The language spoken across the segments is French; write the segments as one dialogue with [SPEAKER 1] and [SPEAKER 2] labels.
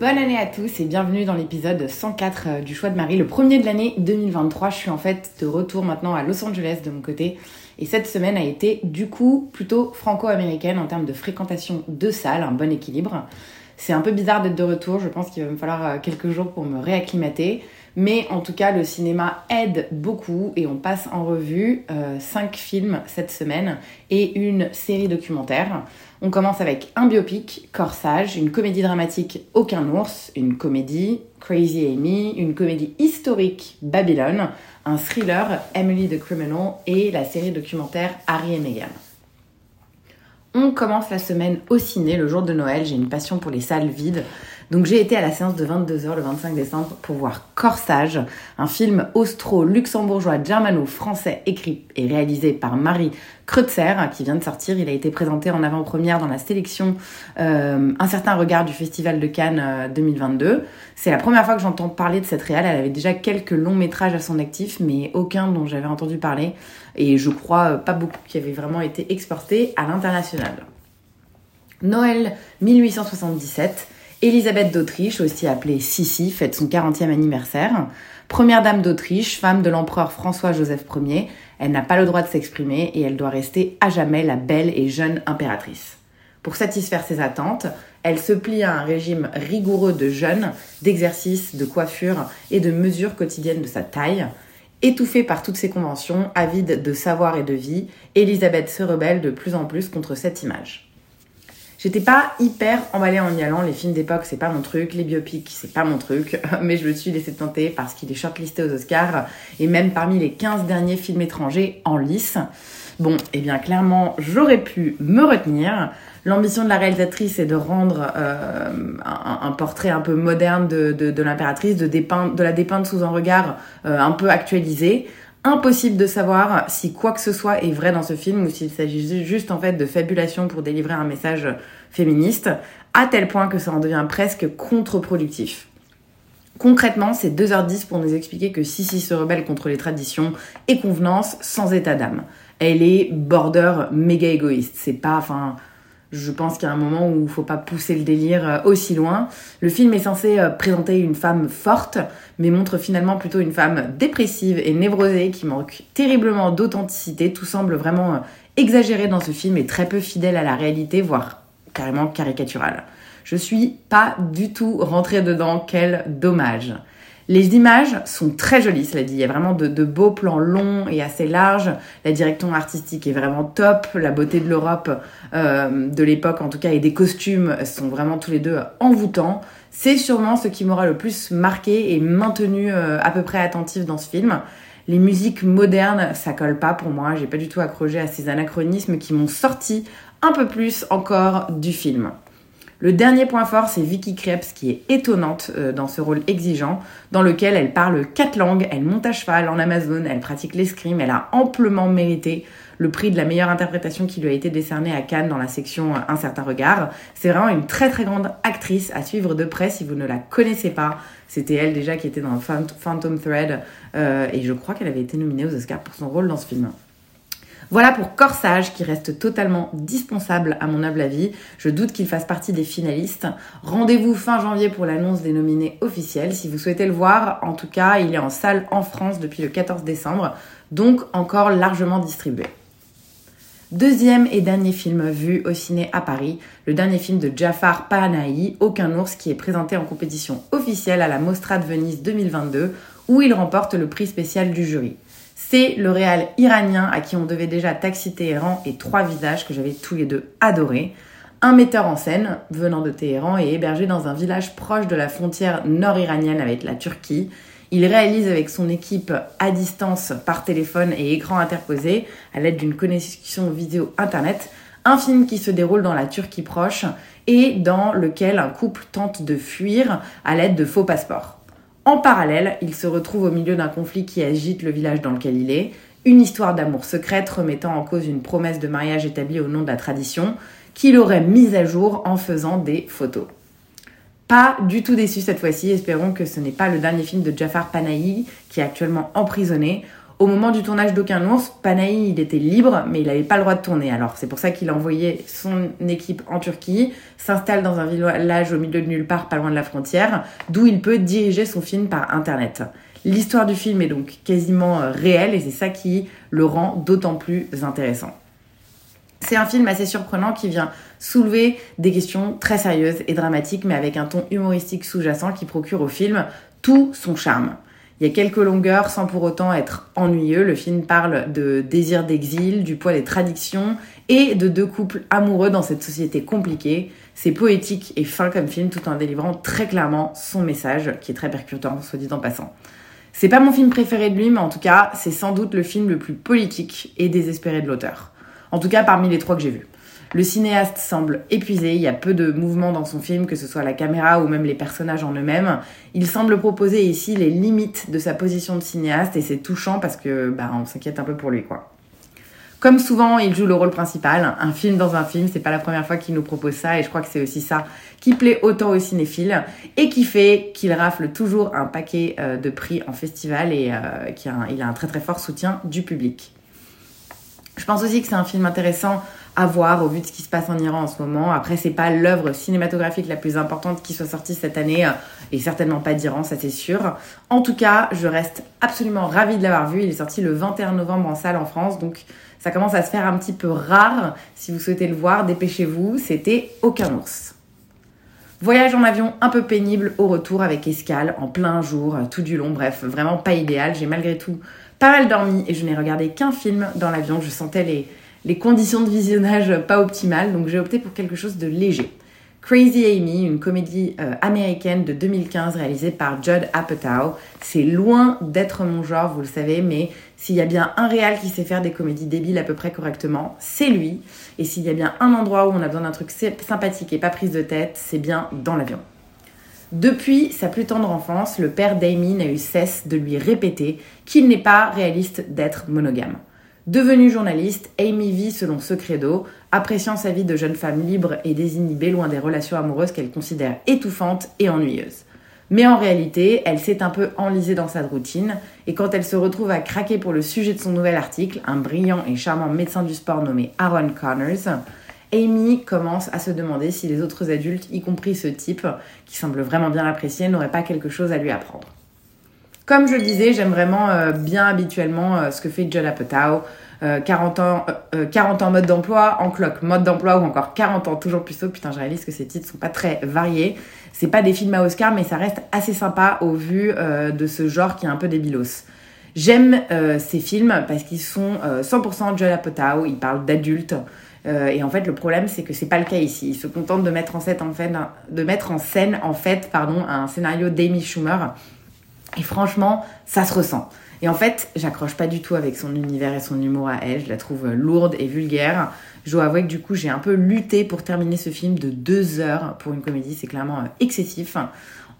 [SPEAKER 1] Bonne année à tous et bienvenue dans l'épisode 104 euh, du Choix de Marie, le premier de l'année 2023. Je suis en fait de retour maintenant à Los Angeles de mon côté et cette semaine a été du coup plutôt franco-américaine en termes de fréquentation de salles, un bon équilibre. C'est un peu bizarre d'être de retour, je pense qu'il va me falloir euh, quelques jours pour me réacclimater. Mais en tout cas, le cinéma aide beaucoup et on passe en revue 5 films cette semaine et une série documentaire. On commence avec un biopic, Corsage, une comédie dramatique, Aucun ours, une comédie, Crazy Amy, une comédie historique, Babylone, un thriller, Emily the Criminal et la série documentaire Harry et Meghan. On commence la semaine au ciné le jour de Noël. J'ai une passion pour les salles vides. Donc j'ai été à la séance de 22h le 25 décembre pour voir Corsage, un film austro-luxembourgeois germano-français écrit et réalisé par Marie Kreutzer qui vient de sortir. Il a été présenté en avant-première dans la sélection euh, Un certain regard du Festival de Cannes euh, 2022. C'est la première fois que j'entends parler de cette réale. Elle avait déjà quelques longs métrages à son actif, mais aucun dont j'avais entendu parler. Et je crois euh, pas beaucoup qui avaient vraiment été exportés à l'international. Noël 1877. Élisabeth d'Autriche, aussi appelée Sissi, fête son 40e anniversaire. Première dame d'Autriche, femme de l'empereur François-Joseph Ier, elle n'a pas le droit de s'exprimer et elle doit rester à jamais la belle et jeune impératrice. Pour satisfaire ses attentes, elle se plie à un régime rigoureux de jeûne, d'exercice, de coiffure et de mesures quotidiennes de sa taille. Étouffée par toutes ces conventions, avide de savoir et de vie, Élisabeth se rebelle de plus en plus contre cette image. J'étais pas hyper emballée en y allant, les films d'époque c'est pas mon truc, les biopics c'est pas mon truc, mais je me suis laissée tenter parce qu'il est shortlisté aux Oscars et même parmi les 15 derniers films étrangers en lice. Bon, et eh bien clairement j'aurais pu me retenir. L'ambition de la réalisatrice est de rendre euh, un, portrait un peu moderne de, de, de l'impératrice, de, de la dépeindre sous un regard euh, un peu actualisé. Impossible de savoir si quoi que ce soit est vrai dans ce film ou s'il s'agit juste en fait de fabulation pour délivrer un message féministe, à tel point que ça en devient presque contre-productif. Concrètement, c'est 2h10 pour nous expliquer que Sissi se rebelle contre les traditions et convenances sans état d'âme. Elle est border méga égoïste. C'est pas, enfin, je pense qu'il y a un moment où il faut pas pousser le délire aussi loin. Le film est censé présenter une femme forte, mais montre finalement plutôt une femme dépressive et névrosée qui manque terriblement d'authenticité. Tout semble vraiment exagéré dans ce film et très peu fidèle à la réalité, voire carrément caricatural. Je suis pas du tout rentrée dedans, quel dommage. Les images sont très jolies, cela dit. Il y a vraiment de, beaux plans longs et assez larges. La direction artistique est vraiment top. La beauté de l'Europe euh, de l'époque, en tout cas, et des costumes sont vraiment tous les deux envoûtants. C'est sûrement ce qui m'aura le plus marqué et maintenu euh, à peu près attentif dans ce film. Les musiques modernes, ça colle pas pour moi. J'ai pas du tout accroché à ces anachronismes qui m'ont sorti un peu plus encore du film. Le dernier point fort, c'est Vicky Krebs qui est étonnante euh, dans ce rôle exigeant, dans lequel elle parle quatre langues, elle monte à cheval en Amazon, elle pratique l'escrime, elle a amplement mérité le prix de la meilleure interprétation qui lui a été décerné à Cannes dans la section Un certain regard. C'est vraiment une très très grande actrice à suivre de près si vous ne la connaissez pas. C'était elle déjà qui était dans Phantom Thread euh, et je crois qu'elle avait été nominée aux Oscars pour son rôle dans ce film. Voilà pour Corsage qui reste totalement dispensable à mon humble avis. Je doute qu'il fasse partie des finalistes. Rendez-vous fin janvier pour l'annonce des nominés officiels. Si vous souhaitez le voir, en tout cas, il est en salle en France depuis le 14 décembre, donc encore largement distribué. Deuxième et dernier film vu au ciné à Paris, le dernier film de Jafar Panahi, Aucun ours, qui est présenté en compétition officielle à la Mostra de Venise 2022, où il remporte le prix spécial du jury. C'est le réal iranien à qui on devait déjà Taxi Téhéran et Trois visages que j'avais tous les deux adorés. Un metteur en scène venant de Téhéran et hébergé dans un village proche de la frontière nord-iranienne avec la Turquie. Il réalise avec son équipe à distance par téléphone et écran interposé à l'aide d'une connexion vidéo internet un film qui se déroule dans la Turquie proche et dans lequel un couple tente de fuir à l'aide de faux passeports. En parallèle, il se retrouve au milieu d'un conflit qui agite le village dans lequel il est, une histoire d'amour secrète remettant en cause une promesse de mariage établie au nom de la tradition, qu'il aurait mise à jour en faisant des photos. Pas du tout déçu cette fois-ci, espérons que ce n'est pas le dernier film de Jafar Panahi qui est actuellement emprisonné. Au moment du tournage d'Aucun ours, Panahi il était libre mais il n'avait pas le droit de tourner. Alors c'est pour ça qu'il a envoyé son équipe en Turquie, s'installe dans un village au milieu de nulle part, pas loin de la frontière, d'où il peut diriger son film par internet. L'histoire du film est donc quasiment euh, réelle et c'est ça qui le rend d'autant plus intéressant. C'est un film assez surprenant qui vient soulever des questions très sérieuses et dramatiques, mais avec un ton humoristique sous-jacent qui procure au film tout son charme. Il y a quelques longueurs sans pour autant être ennuyeux. Le film parle de désir d'exil, du poids des traditions et de deux couples amoureux dans cette société compliquée. C'est poétique et fin comme film tout en délivrant très clairement son message qui est très percutant, soit dit en passant. C'est pas mon film préféré de lui, mais en tout cas, c'est sans doute le film le plus politique et désespéré de l'auteur. En tout cas, parmi les trois que j'ai vus. Le cinéaste semble épuisé, il y a peu de mouvement dans son film, que ce soit la caméra ou même les personnages en eux-mêmes. Il semble proposer ici les limites de sa position de cinéaste et c'est touchant parce que bah, on s'inquiète un peu pour lui. Comme souvent, il joue le rôle principal. Un film dans un film, c'est pas la première fois qu'il nous propose ça, et je crois que c'est aussi ça qui plaît autant aux cinéphiles et qui fait qu'il rafle toujours un paquet euh, de prix en festival et euh, qu'il a un très très fort soutien du public. Je pense aussi que c'est un film intéressant à voir au vu de ce qui se passe en Iran en ce moment. Après, c'est pas l'œuvre cinématographique la plus importante qui soit sortie cette année, euh, et certainement pas d'Iran, ça c'est sûr. En tout cas, je reste absolument ravie de l'avoir vu. Il est sorti le 21 novembre en salle en France, donc ça commence à se faire un petit peu rare. Si vous souhaitez le voir, dépêchez-vous. C'était Aucun ours. Voyage en avion un peu pénible au retour avec escale en plein jour, tout du long, bref, vraiment pas idéal. J'ai malgré tout pas mal dormi et je n'ai regardé qu'un film dans l'avion. Je sentais les, les conditions de visionnage pas optimales, donc j'ai opté pour quelque chose de léger. Crazy Amy, une comédie euh, américaine de 2015 réalisée par Judd Apatow. C'est loin d'être mon genre, vous le savez, mais s'il y a bien un réal qui sait faire des comédies débiles à peu près correctement, c'est lui. Et s'il y a bien un endroit où on a besoin d'un truc sympathique et pas prise de tête, c'est bien dans l'avion. Depuis sa plus tendre enfance, le père d'Amy n'a eu cesse de lui répéter qu'il n'est pas réaliste d'être monogame. Devenue journaliste, Amy vit selon ce credo, appréciant sa vie de jeune femme libre et désinhibée loin des relations amoureuses qu'elle considère étouffantes et ennuyeuses. Mais en réalité, elle s'est un peu enlisée dans sa routine, et quand elle se retrouve à craquer pour le sujet de son nouvel article, un brillant et charmant médecin du sport nommé Aaron Connors, Amy commence à se demander si les autres adultes, y compris ce type, qui semble vraiment bien l'apprécier, n'auraient pas quelque chose à lui apprendre. Comme je le disais, j'aime vraiment euh, bien habituellement euh, ce que fait Judd Apatow. 40 ans, 40 ans mode d'emploi, en cloque mode d'emploi ou encore 40 ans toujours plus tôt. Putain, je réalise que ces titres sont pas très variés. C'est pas des films à Oscar, mais ça reste assez sympa au vu euh, de ce genre qui est un peu débilos. J'aime ces films parce qu'ils sont 100% Judd Apatow. Ils parlent d'adultes. et en fait, le problème, c'est que c'est pas le cas ici. Ils se contentent de mettre en scène, de mettre en scène, en fait, pardon, un scénario d'Amy Schumer et franchement, ça se ressent. Et en fait, j'accroche pas du tout avec son univers et son humour à elle. Je la trouve lourde et vulgaire. Je dois avouer que du coup, j'ai un peu lutté pour terminer ce film de deux heures pour une comédie. C'est clairement euh, excessif.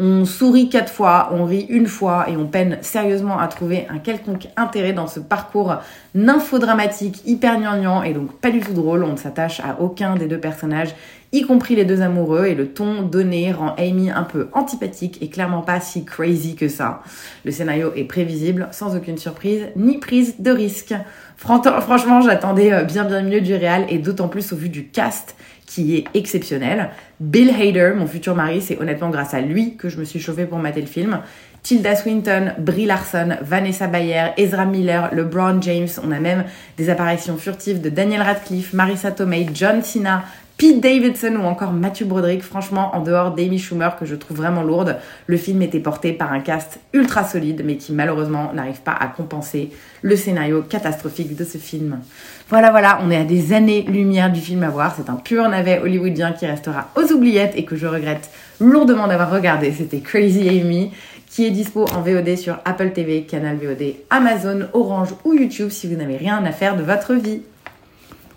[SPEAKER 1] On sourit quatre fois, on rit une fois et on peine sérieusement à trouver un quelconque intérêt dans ce parcours nymphodramatique hyper gnangnan et donc pas du tout drôle. On ne s'attache à aucun des deux personnages, y compris les deux amoureux, et le ton donné rend Amy un peu antipathique et clairement pas si crazy que ça. Le scénario est prévisible, sans aucune surprise ni prise de risque. Franchement, j'attendais euh, bien bien mieux du réal et d'autant plus au vu du cast qui est exceptionnel. Bill Hader, mon futur mari, c'est honnêtement grâce à lui que je me suis chauffée pour mater le film. Tilda Swinton, Brie Larson, Vanessa Bayer, Ezra Miller, LeBron James. On a même des apparitions furtives de Daniel Radcliffe, Marissa Tomei, John Cena, Pete Davidson ou encore Matthew Broderick, franchement, en dehors d'Amy Schumer que je trouve vraiment lourde, le film était porté par un cast ultra solide, mais qui malheureusement n'arrive pas à compenser le scénario catastrophique de ce film. Voilà, voilà, on est à des années-lumière du film à voir. C'est un pur navet hollywoodien qui restera aux oubliettes et que je regrette lourdement d'avoir regardé. C'était Crazy Amy, qui est dispo en VOD sur Apple TV, Canal VOD, Amazon, Orange ou YouTube si vous n'avez rien à faire de votre vie.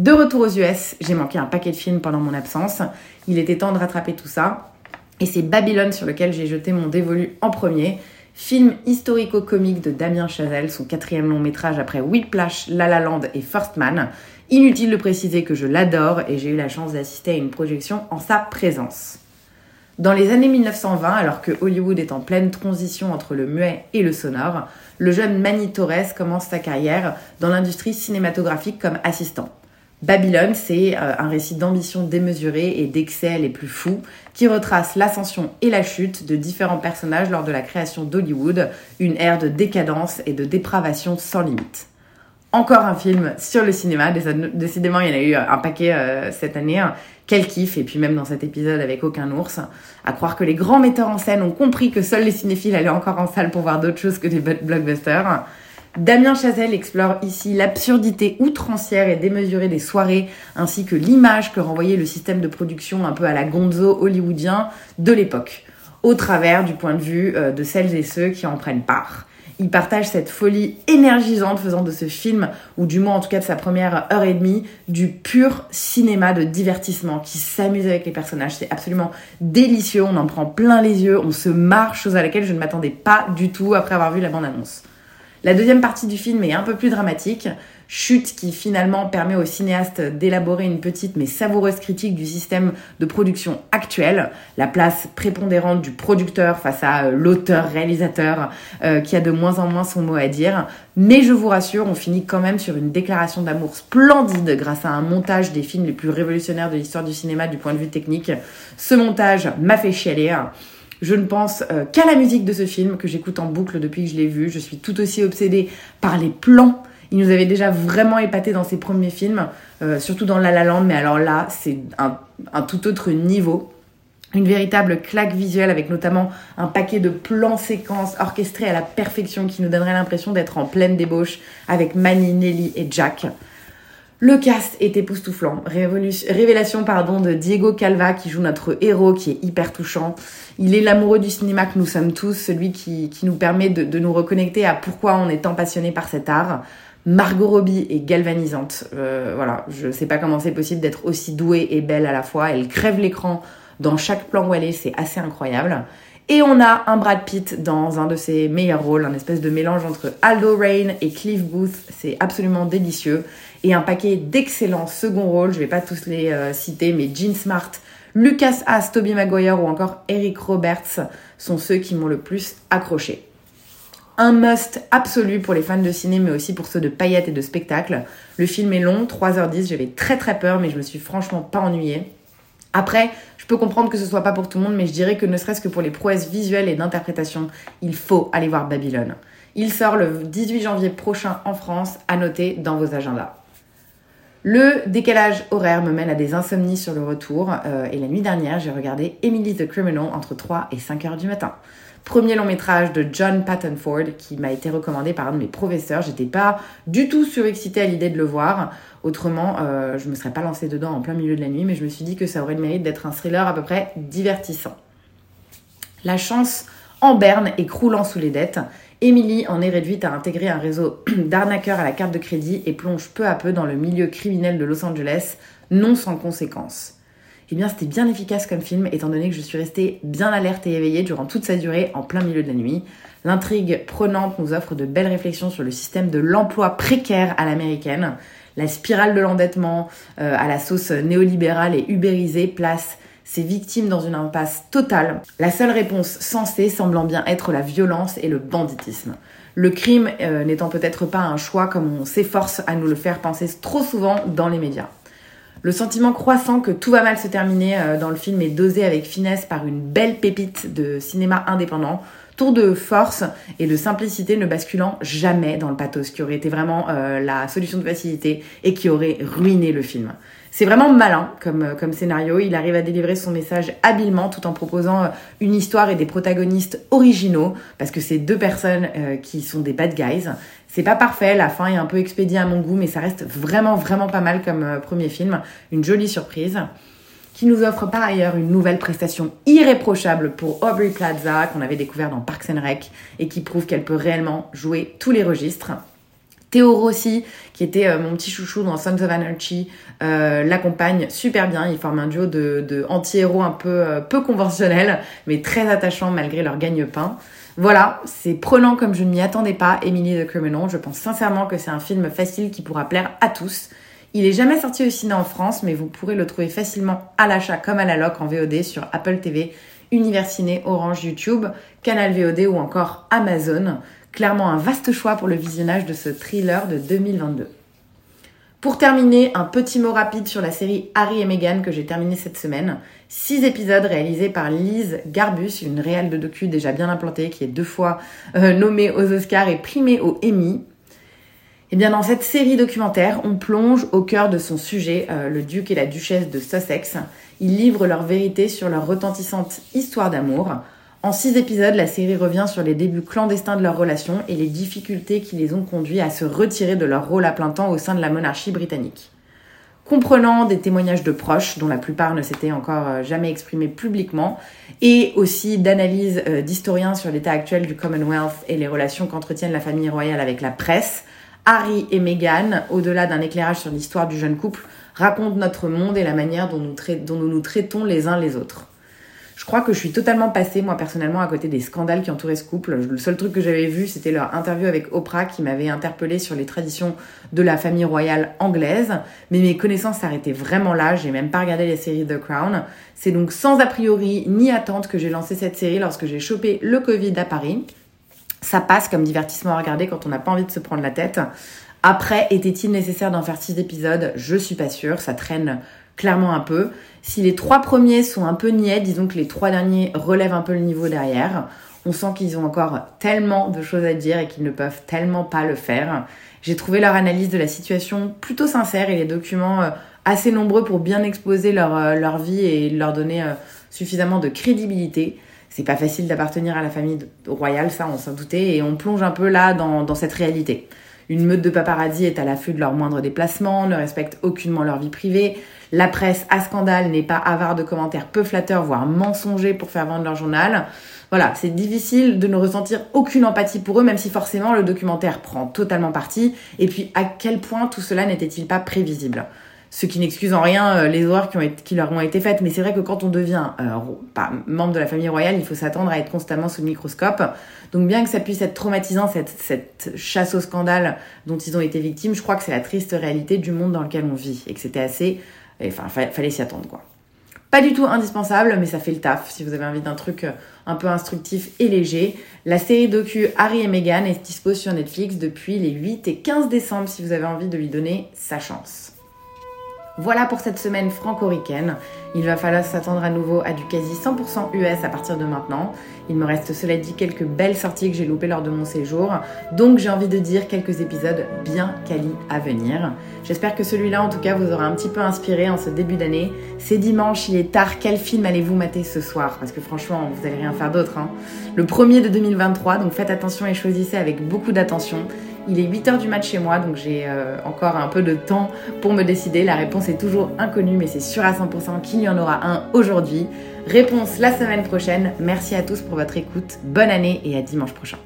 [SPEAKER 1] De retour aux US, j'ai manqué un paquet de films pendant mon absence. Il était temps de rattraper tout ça. Et c'est Babylone sur lequel j'ai jeté mon dévolu en premier. Film historico-comique de Damien Chazelle, son quatrième long métrage après Whiplash, La La Land et First Man. Inutile de préciser que je l'adore et j'ai eu la chance d'assister à une projection en sa présence. Dans les années 1920, alors que Hollywood est en pleine transition entre le muet et le sonore, le jeune Manny Torres commence sa carrière dans l'industrie cinématographique comme assistant. Babylone, c'est euh, un récit d'ambition démesurée et d'excès les plus fous qui retrace l'ascension et la chute de différents personnages lors de la création d'Hollywood, une ère de décadence et de dépravation sans limite. Encore un film sur le cinéma, décidément il y en a eu un paquet euh, cette année, hein. quel kiff, et puis même dans cet épisode avec aucun ours, à croire que les grands metteurs en scène ont compris que seuls les cinéphiles allaient encore en salle pour voir d'autres choses que des blockbusters. Damien Chazelle explore ici l'absurdité outrancière et démesurée des soirées, ainsi que l'image que renvoyait le système de production un peu à la gonzo hollywoodien de l'époque, au travers du point de vue euh, de celles et ceux qui en prennent part. Il partage cette folie énergisante faisant de ce film, ou du moins en tout cas de sa première heure et demie, du pur cinéma de divertissement qui s'amuse avec les personnages. C'est absolument délicieux, on en prend plein les yeux, on se marre, chose à laquelle je ne m'attendais pas du tout après avoir vu la bande-annonce. La deuxième partie du film est un peu plus dramatique, chute qui finalement permet au cinéaste d'élaborer une petite mais savoureuse critique du système de production actuel, la place prépondérante du producteur face à euh, l'auteur-réalisateur euh, qui a de moins en moins son mot à dire. Mais je vous rassure, on finit quand même sur une déclaration d'amour splendide grâce à un montage des films les plus révolutionnaires de l'histoire du cinéma du point de vue technique. Ce montage m'a fait chialer. Je ne pense euh, qu'à la musique de ce film que j'écoute en boucle depuis que je l'ai vu. Je suis tout aussi obsédée par les plans. Il nous avait déjà vraiment épaté dans ses premiers films, euh, surtout dans La La Land, mais alors là, c'est un, un tout autre niveau. Une véritable claque visuelle avec notamment un paquet de plans séquences orchestrés à la perfection qui nous donnerait l'impression d'être en pleine débauche avec Manny, Nelly et Jack. Le cast est époustouflant. révélation pardon, de Diego Calva qui joue notre héros qui est hyper touchant. Il est l'amoureux du cinéma que nous sommes tous, celui qui, nous permet de, nous reconnecter à pourquoi on est tant passionné par cet art. Margot Robbie est galvanisante. Euh, voilà, je sais pas comment c'est possible d'être aussi douée et belle à la fois. Elle crève l'écran dans chaque plan où c'est assez incroyable. Et on a un Brad Pitt dans un de ses meilleurs rôles, un espèce de mélange entre Aldo Rain et Cliff Booth. C'est absolument délicieux. Et un paquet d'excellents second rôles. Je vais pas tous les euh, citer, mais Jean Smart, Lucas Haas, Toby Maguire ou encore Eric Roberts sont ceux qui m'ont le plus accroché. Un must absolu pour les fans de ciné, mais aussi pour ceux de paillettes et de spectacles. Le film est long, 3h10, j'avais très très peur, mais je me suis franchement pas ennuyée. Après, je peux comprendre que ce soit pas pour tout le monde, mais je dirais que ne serait-ce que pour les prouesses visuelles et d'interprétation, il faut aller voir Babylone. Il sort le 18 janvier prochain en France, à noter dans vos agendas. Le décalage horaire me mène à des insomnies sur le retour, euh, et la nuit dernière, j'ai regardé Emily the Criminal entre 3 et 5 heures du matin. Premier long métrage de John Patton Ford qui m'a été recommandé par un de mes professeurs. J'étais pas du tout surexcitée à l'idée de le voir. Autrement, euh, je me serais pas lancée dedans en plein milieu de la nuit, mais je me suis dit que ça aurait le mérite d'être un thriller à peu près divertissant. La chance en berne et croulant sous les dettes, Emily en est réduite à intégrer un réseau d'arnaqueurs à la carte de crédit et plonge peu à peu dans le milieu criminel de Los Angeles, non sans conséquences. Eh bien, c'était bien efficace comme film, étant donné que je suis restée bien alerte et éveillée durant toute sa durée en plein milieu de la nuit. L'intrigue prenante nous offre de belles réflexions sur le système de l'emploi précaire à l'américaine, la spirale de l'endettement euh, à la sauce néolibérale et ubérisée place ses victimes dans une impasse totale, la seule réponse sensée semblant bien être la violence et le banditisme. Le crime euh, n'étant peut-être pas un choix comme on s'efforce à nous le faire penser trop souvent dans les médias. Le sentiment croissant que tout va mal se terminer euh, dans le film est dosé avec finesse par une belle pépite de cinéma indépendant tour de force et de simplicité ne basculant jamais dans le pathos, qui aurait été vraiment euh, la solution de facilité et qui aurait ruiné le film. C'est vraiment malin comme, euh, comme scénario, il arrive à délivrer son message habilement tout en proposant euh, une histoire et des protagonistes originaux, parce que c'est deux personnes qui sont des bad guys. C'est pas parfait, la fin est un peu expédiée à mon goût, mais ça reste vraiment vraiment pas mal comme premier film, une jolie surprise qui nous offre par ailleurs une nouvelle prestation irréprochable pour Aubrey Plaza qu'on avait découvert dans Parks and Rec et qui prouve qu'elle peut réellement jouer tous les registres. Théo Rossi, qui était euh, mon petit chouchou dans Sons of Anarchy, euh, l'accompagne super bien. Ils forment un duo de, anti-héros un peu euh, peu conventionnels, mais très attachants malgré leur gagne-pain. Voilà, c'est prenant comme je ne m'y attendais pas, Emily the Criminal. Je pense sincèrement que c'est un film facile qui pourra plaire à tous. Il est jamais sorti au ciné en France, mais vous pourrez le trouver facilement à l'achat comme à la loc en VOD sur Apple TV, Univers Ciné, Orange, YouTube, Canal VOD ou encore Amazon. Clairement un vaste choix pour le visionnage de ce thriller de 2022. Pour terminer, un petit mot rapide sur la série Harry et Meghan que j'ai terminée cette semaine. Six épisodes réalisés par Lise Garbus, une réelle de docu déjà bien implantée qui est deux fois euh, nommée aux Oscars et primée aux Emmy. Et eh bien dans cette série documentaire, on plonge au cœur de son sujet, euh, le duc et la duchesse de Sussex. Ils livrent leur vérité sur leur retentissante histoire d'amour. En six épisodes, la série revient sur les débuts clandestins de leur relation et les difficultés qui les ont conduits à se retirer de leur rôle à plein temps au sein de la monarchie britannique. Comprenant des témoignages de proches, dont la plupart ne s'étaient encore euh, jamais exprimés publiquement, et aussi d'analyses euh, d'historiens sur l'état actuel du Commonwealth et les relations qu'entretiennent la famille royale avec la presse, Harry et Meghan, au-delà d'un éclairage sur l'histoire du jeune couple, racontent notre monde et la manière dont nous, dont nous nous traitons les uns les autres. Crois que je suis totalement passée, moi personnellement, à côté des scandales qui entouraient ce couple. Le seul truc que j'avais vu, c'était leur interview avec Oprah qui m'avait interpellée sur les traditions de la famille royale anglaise. Mais mes connaissances s'arrêtaient vraiment là. J'ai même pas regardé les séries The Crown. C'est donc sans a priori ni attente que j'ai lancé cette série lorsque j'ai chopé le Covid à Paris. Ça passe comme divertissement à regarder quand on n'a pas envie de se prendre la tête. Après, était-il nécessaire d'en faire six épisodes? Je suis pas sûre. Ça traîne clairement un peu. Si les trois premiers sont un peu niais, disons que les trois derniers relèvent un peu le niveau derrière. On sent qu'ils ont encore tellement de choses à dire et qu'ils ne peuvent tellement pas le faire. J'ai trouvé leur analyse de la situation plutôt sincère et les documents euh, assez nombreux pour bien exposer leur, euh, leur vie et leur donner euh, suffisamment de crédibilité. C'est pas facile d'appartenir à la famille royale, ça on s'en doutait, et on plonge un peu là dans, dans cette réalité. Une meute de paparazzi est à l'affût de leurs moindres déplacements, ne respecte aucunement leur vie privée. La presse à scandale n'est pas avare de commentaires peu flatteurs, voire mensongers pour faire vendre leur journal. Voilà, c'est difficile de ne ressentir aucune empathie pour eux, même si forcément le documentaire prend totalement parti. Et puis, à quel point tout cela n'était-il pas prévisible? Ce qui n'excuse en rien euh, les horreurs qui, leur ont été faites. Mais c'est vrai que quand on devient euh, pas membre de la famille royale, il faut s'attendre à être constamment sous le microscope. Donc bien que ça puisse être traumatisant, cette, chasse au scandale dont ils ont été victimes, je crois que c'est la triste réalité du monde dans lequel on vit et que c'était assez... Enfin, fallait s'y attendre, quoi. Pas du tout indispensable, mais ça fait le taf si vous avez envie d'un truc euh, un peu instructif et léger. La série docu Harry et Meghan est dispo sur Netflix depuis les 8 et 15 décembre si vous avez envie de lui donner sa chance. Voilà pour cette semaine franco-ricaine. Il va falloir s'attendre à nouveau à du quasi 100% US à partir de maintenant. Il me reste cela dit quelques belles sorties que j'ai loupées lors de mon séjour. Donc j'ai envie de dire quelques épisodes bien quali à venir. J'espère que celui-là en tout cas vous aura un petit peu inspiré en ce début d'année. C'est dimanche, il est tard. Quel film allez-vous mater ce soir? Parce que franchement, vous n'allez rien faire d'autre. Hein. Le premier de 2023, donc faites attention et choisissez avec beaucoup d'attention. Il est 8h du mat chez moi, donc j'ai euh, encore un peu de temps pour me décider. La réponse est toujours inconnue, mais c'est sûr à 100% qu'il y en aura un aujourd'hui. Réponse la semaine prochaine. Merci à tous pour votre écoute. Bonne année et à dimanche prochain.